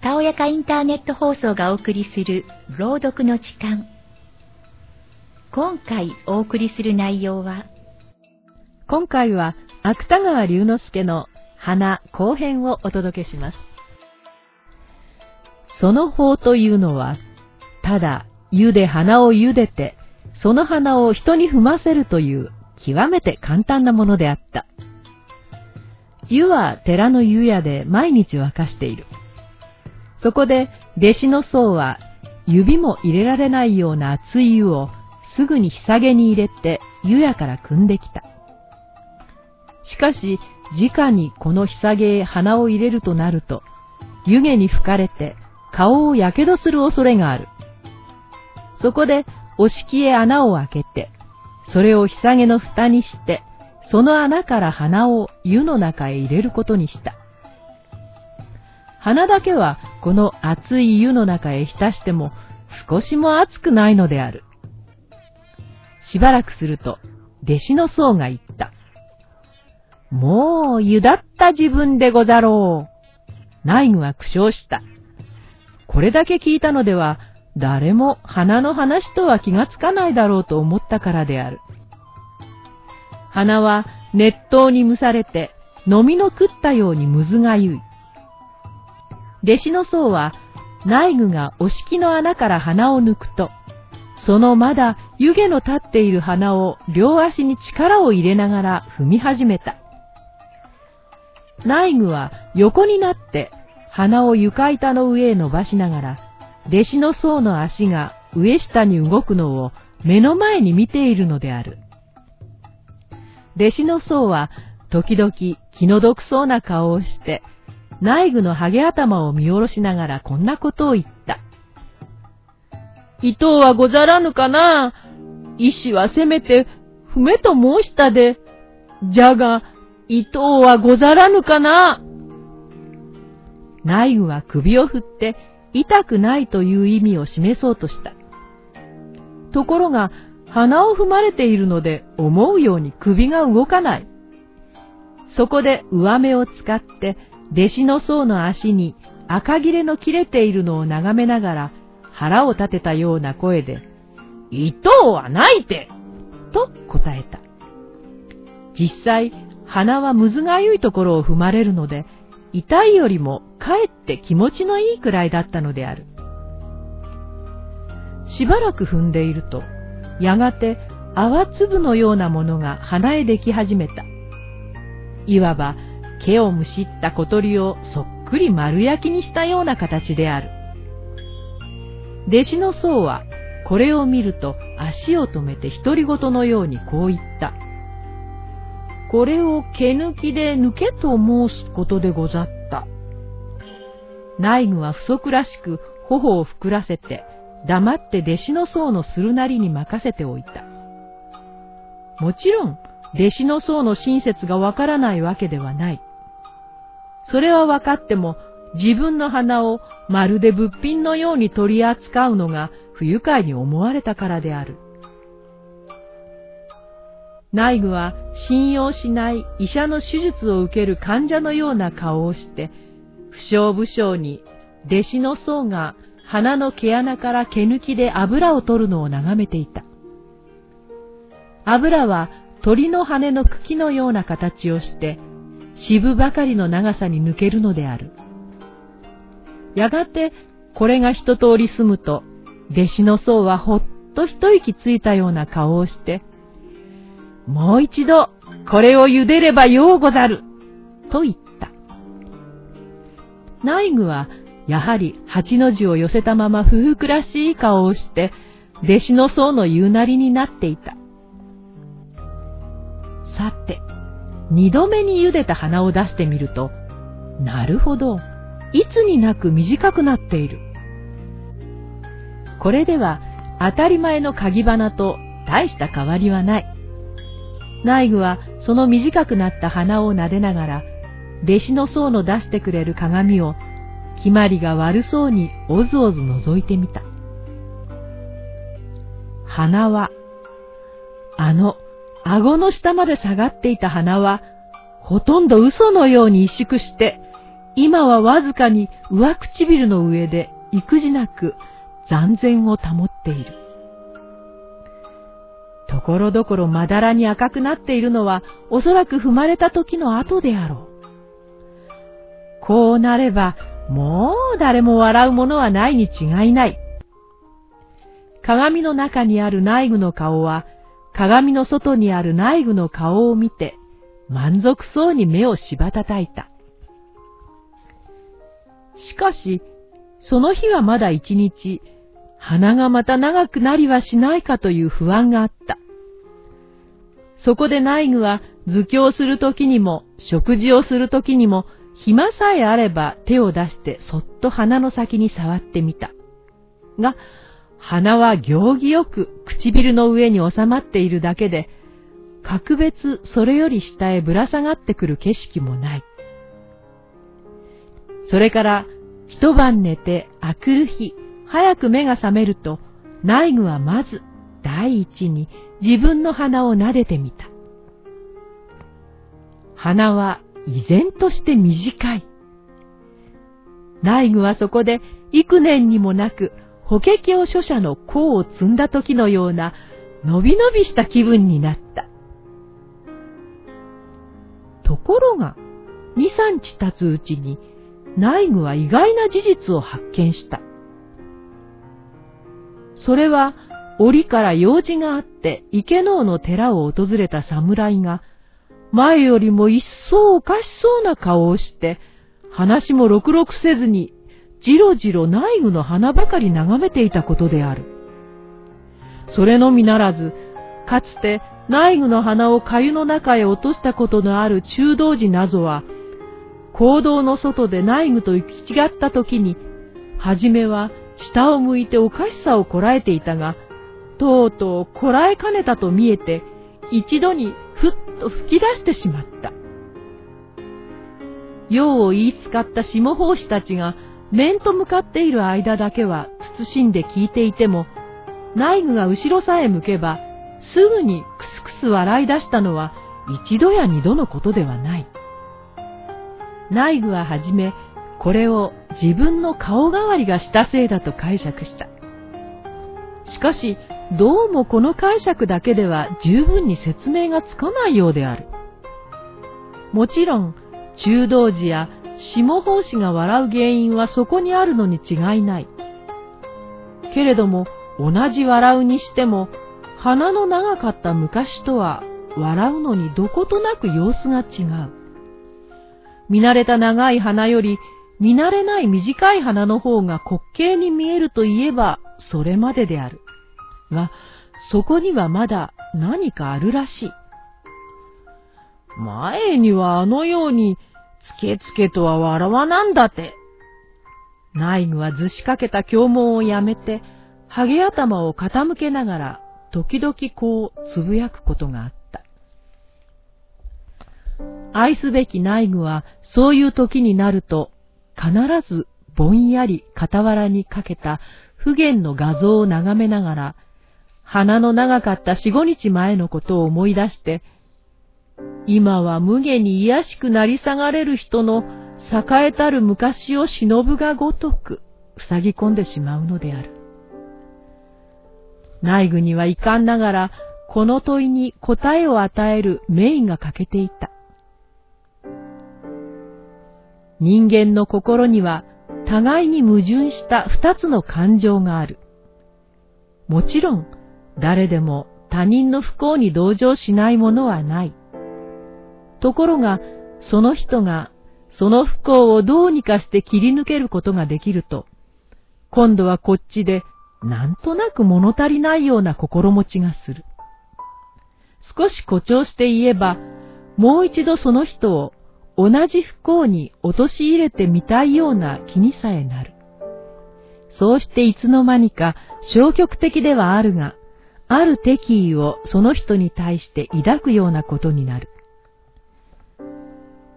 たおやかインターネット放送がお送りする朗読の時間。今回お送りする内容は、今回は芥川龍之介の花後編をお届けします。その法というのは、ただ湯で花を茹でて、その花を人に踏ませるという極めて簡単なものであった。湯は寺の湯屋で毎日沸かしている。そこで弟子の僧は指も入れられないような熱い湯をすぐに日下げに入れて湯屋から汲んできた。しかし、直にこの日下げへ鼻を入れるとなると、湯気に吹かれて顔をやけどする恐れがある。そこで、お敷へ穴を開けて、それを日下げの蓋にして、その穴から鼻を湯の中へ入れることにした。鼻だけはこの熱い湯の中へ浸しても少しも熱くないのである。しばらくすると、弟子の僧が言った。もう、湯だった自分でござろう。内具は苦笑した。これだけ聞いたのでは、誰も花の話とは気がつかないだろうと思ったからである。花は熱湯に蒸されて、飲みの食ったようにむずがゆい。弟子の僧は、内具がお敷の穴から鼻を抜くと、そのまだ湯気の立っている鼻を両足に力を入れながら踏み始めた。内具は横になって鼻を床板の上へ伸ばしながら、弟子の僧の足が上下に動くのを目の前に見ているのである。弟子の僧は時々気の毒そうな顔をして、内具のハゲ頭を見下ろしながらこんなことを言った。伊藤はござらぬかな？医師はせめて、不めと申したで。じゃが、伊藤はござらぬかな？内具は首を振って、痛くないという意味を示そうとした。ところが、鼻を踏まれているので思うように首が動かない。そこで上目を使って弟子の僧の足に赤切れの切れているのを眺めながら腹を立てたような声で、糸はないてと答えた。実際、鼻はむずがゆいところを踏まれるので、痛いよりもかえって気持ちのいいくらいだったのである。しばらく踏んでいると、やがて泡粒のようなものが鼻へでき始めた。いわば毛をむしった小鳥をそっくり丸焼きにしたような形である。弟子の僧はこれを見ると足を止めて独り言のようにこう言った。これを毛抜きで抜けと申すことでござった。内具は不足らしく頬を膨らせて黙って弟子の僧のするなりに任せておいた。もちろん、弟子の僧の親切がわからないわけではない。それは分かっても、自分の鼻をまるで物品のように取り扱うのが不愉快に思われたからである。内具は信用しない医者の手術を受ける患者のような顔をして、不祥不祥に弟子の僧が鼻の毛穴から毛抜きで油を取るのを眺めていた。油は鳥の羽の茎のような形をして、渋ばかりの長さに抜けるのである。やがてこれが一通り済むと、弟子の僧はほっと一息ついたような顔をして、もう一度これを茹でればようござる、と言った。内具はやはり八の字を寄せたまま夫婦らしい顔をして、弟子の僧の言うなりになっていた。さて、二度目に茹でた花を出してみると、なるほど、いつになく短くなっている。これでは当たり前の鍵花と大した変わりはない。内具はその短くなった花を撫でながら、弟子の僧の出してくれる鏡を決まりが悪そうにおずおず覗いてみた。鼻は、あの、顎の下まで下がっていた鼻は、ほとんど嘘のように萎縮して、今はわずかに上唇の上で育児なく残然を保っている。ところどころまだらに赤くなっているのはおそらく踏まれた時の後であろう。こうなればもう誰も笑うものはないに違いない。鏡の中にある内具の顔は鏡の外にある内具の顔を見て満足そうに目をしばたたいた。しかし、その日はまだ一日、鼻がまた長くなりはしないかという不安があった。そこで内具は図教するときにも食事をするときにも暇さえあれば手を出してそっと鼻の先に触ってみた。が、鼻は行儀よく唇の上に収まっているだけで、格別それより下へぶら下がってくる景色もない。それから一晩寝て明くる日、早く目が覚めると、内具はまず第一に自分の鼻を撫でてみた。鼻は依然として短い。内具はそこで幾年にもなく法華経書者の甲を積んだ時のようなのびのびした気分になった。ところが、二三日経つうちに内具は意外な事実を発見した。それは、折から用事があって池能の寺を訪れた侍が、前よりも一層おかしそうな顔をして、話もろくろくせずに、じろじろ内具の花ばかり眺めていたことである。それのみならず、かつて内具の花を粥の中へ落としたことのある中道寺なぞは、行動の外で内具と行き違った時に、はじめは下を向いておかしさをこらえていたが、とうとうこらえかねたと見えて、一度にふっと吹き出してしまった。用を言いつかった下法師たちが面と向かっている間だけは慎んで聞いていても、内具が後ろさえ向けば、すぐにクスクス笑い出したのは一度や二度のことではない。内具ははじめ、これを自分の顔代わりがしたせいだと解釈した。しかし、どうもこの解釈だけでは十分に説明がつかないようである。もちろん、中道寺や下法師が笑う原因はそこにあるのに違いない。けれども、同じ笑うにしても、鼻の長かった昔とは笑うのにどことなく様子が違う。見慣れた長い花より見慣れない短い花の方が滑稽に見えるといえばそれまでである。が、そこにはまだ何かあるらしい。前にはあのようにつけつけとは笑わなんだって。内具はずしかけた経文をやめて、ハゲ頭を傾けながら、時々こうつぶやくことがあった。愛すべき内具はそういう時になると必ずぼんやり傍らにかけた不言の画像を眺めながら鼻の長かった四五日前のことを思い出して今は無下に癒しくなり下がれる人の栄えたる昔を忍ぶがごとく塞ぎ込んでしまうのである。内具には遺憾ながらこの問いに答えを与える名が欠けていた。人間の心には互いに矛盾した二つの感情がある。もちろん、誰でも他人の不幸に同情しないものはない。ところが、その人がその不幸をどうにかして切り抜けることができると、今度はこっちでなんとなく物足りないような心持ちがする。少し誇張して言えば、もう一度その人を同じ不幸に陥れてみたいような気にさえなる。そうしていつの間にか消極的ではあるが、ある敵意をその人に対して抱くようなことになる。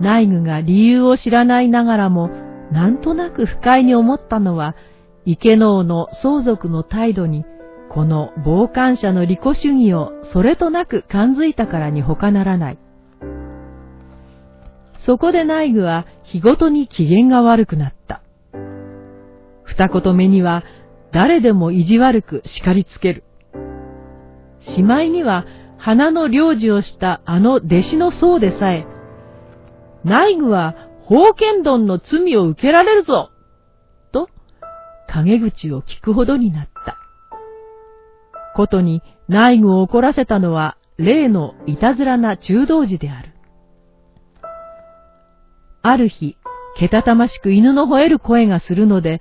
内具が理由を知らないながらも、なんとなく不快に思ったのは、池能の相続の態度に、この傍観者の利己主義をそれとなく感づいたからに他ならない。そこで内具は日ごとに機嫌が悪くなった。二言目には誰でも意地悪く叱りつける。しまいには花の領事をしたあの弟子の僧でさえ、内具は宝剣丼の罪を受けられるぞと、陰口を聞くほどになった。ことに内具を怒らせたのは例のいたずらな中道寺である。ある日、けたたましく犬の吠える声がするので、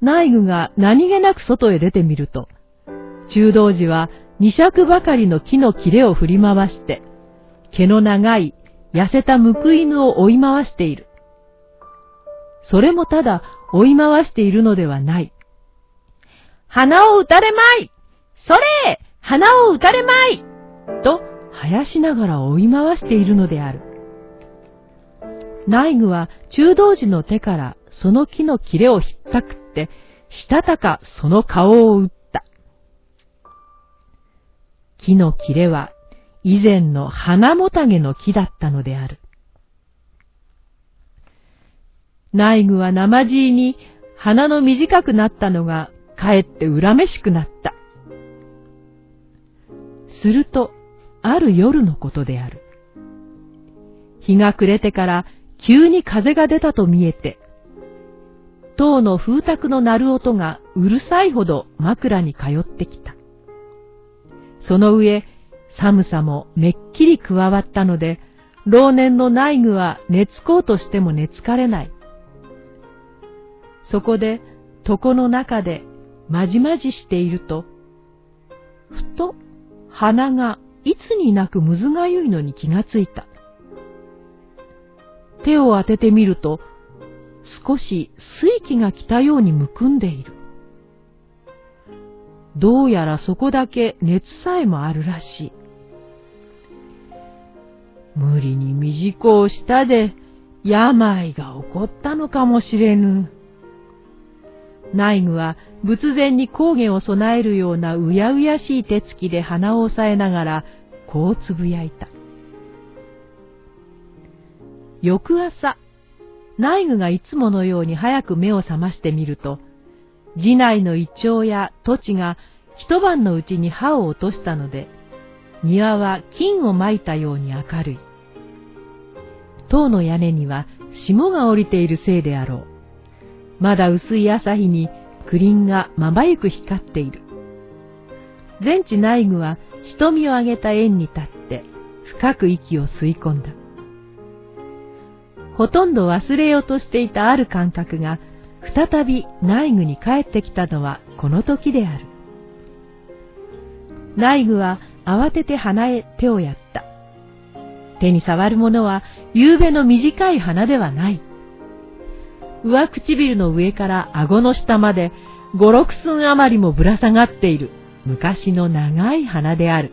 内具が何気なく外へ出てみると、中道寺は二尺ばかりの木の切れを振り回して、毛の長い痩せた報い犬を追い回している。それもただ追い回しているのではない。花を打たれまいそれ花を打たれまいと生やしながら追い回しているのである。内具は中道寺の手からその木の切れをひったくって、したたかその顔を打った。木の切れは以前の花もたげの木だったのである。内具は生地に鼻の短くなったのがかえって恨めしくなった。すると、ある夜のことである。日が暮れてから急に風が出たと見えて、塔の風卓の鳴る音がうるさいほど枕に通ってきた。その上、寒さもめっきり加わったので、老年の内具は寝つこうとしても寝つかれない。そこで床の中でまじまじしていると、ふと鼻がいつになくむずがゆいのに気がついた。手を当ててみると、少し水気が来たようにむくんでいる。どうやらそこだけ熱さえもあるらしい。無理に短をしたで病が起こったのかもしれぬ。内具は仏前に高原を備えるようなうやうやしい手つきで鼻を押さえながらこうつぶやいた。翌朝、内具がいつものように早く目を覚ましてみると、寺内のイチョウや土地が一晩のうちに歯を落としたので、庭は金をまいたように明るい。塔の屋根には霜が降りているせいであろう。まだ薄い朝日にクリンがまばゆく光っている。全地内具は瞳を上げた円に立って深く息を吸い込んだ。ほとんど忘れようとしていたある感覚が、再び内具に帰ってきたのはこの時である。内具は慌てて鼻へ手をやった。手に触るものは夕べの短い鼻ではない。上唇の上から顎の下まで五六寸余りもぶら下がっている昔の長い鼻である。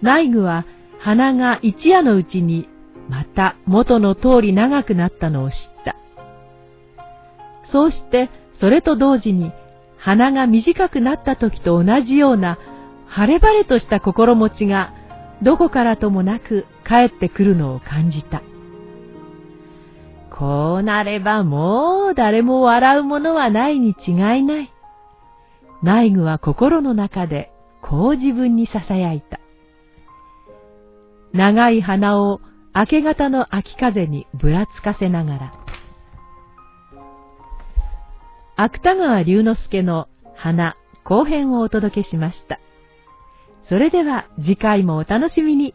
内具は鼻が一夜のうちにまた元の通り長くなったのを知った。そうして、それと同時に、鼻が短くなった時と同じような、晴れ晴れとした心持ちが、どこからともなく帰ってくるのを感じた。こうなればもう誰も笑うものはないに違いない。内具は心の中でこう自分に囁いた。長い鼻を明け方の秋風にぶらつかせながら。芥川龍之介の花後編をお届けしました。それでは次回もお楽しみに。